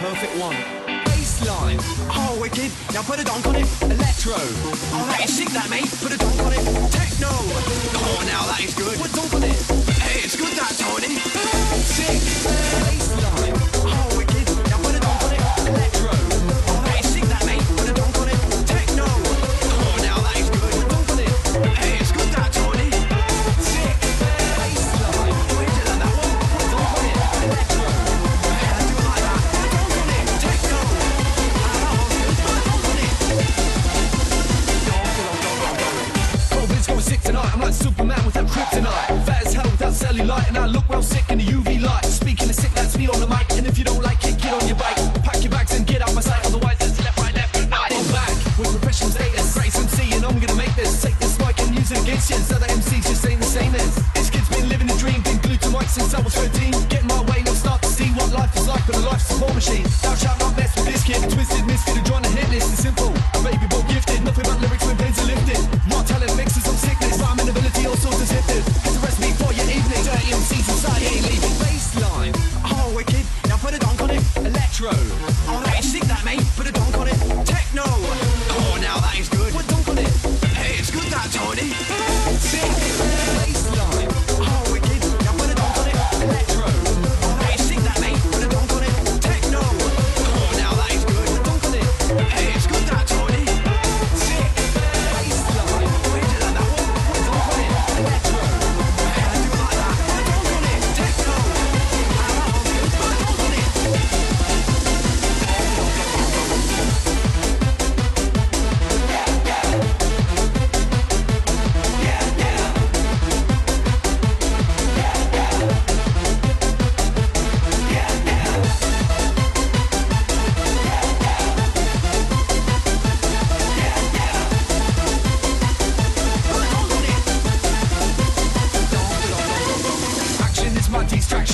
perfect one. Bassline, oh wicked, now put a donk on it. Electro, oh that is sick that mate, put a donk on it. Techno, come on I'm like Superman without kryptonite. Fat as hell without cellulite, and I look well sick in the UV light. Speaking of sick, that's me on the mic. And if you don't like it, get on your bike. Pack your bags and get out my sight. Otherwise, it's left, right, left, night. I'm back with professional status. Grace MC, and I'm gonna make this. Take this mic and use it against you. Other MCs just ain't the same as. This kid's been living a dream, been glued to mic since I was 13. Get my way, now start to see what life is like on a life support machine. Thou shalt sick, that mate. Put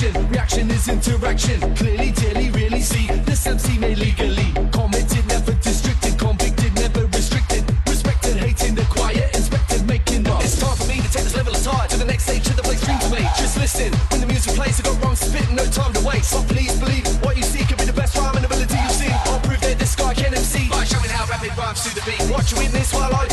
distraction, reaction is interaction. Clearly, daily, really see this MC made legally. Commented, never districted, convicted, never restricted. Respected, hating the quiet, inspected, making up. It's time for me to take this level aside to the next stage of the place dream to me. Just listen, when the music plays, I got wrong spit, no time to wait. So please believe what you see could be the best rhyme and ability you've seen. I'll prove that this guy can MC by showing how rapid rhymes to the beat. Watch you witness while I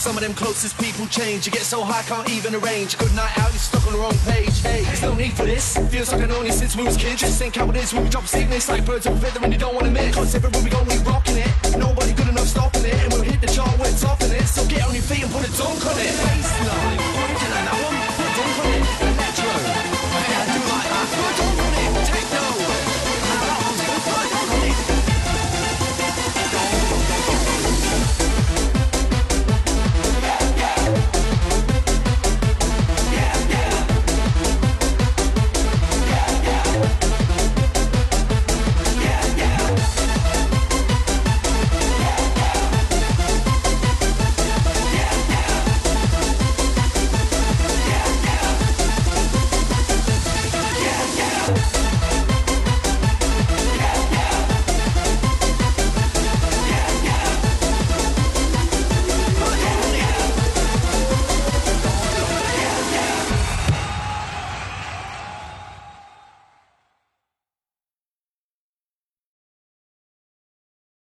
some of them closest people change? You get so high, can't even arrange. Good night out, you're stuck on the wrong page. Hey, there's no need for this. Feels like I known it since we was kids. Just think how it is when we drop sickness like birds of a feather and you don't want to miss. Cause everywhere we go, we rocking it. Nobody good enough stopping it. And we'll hit the chart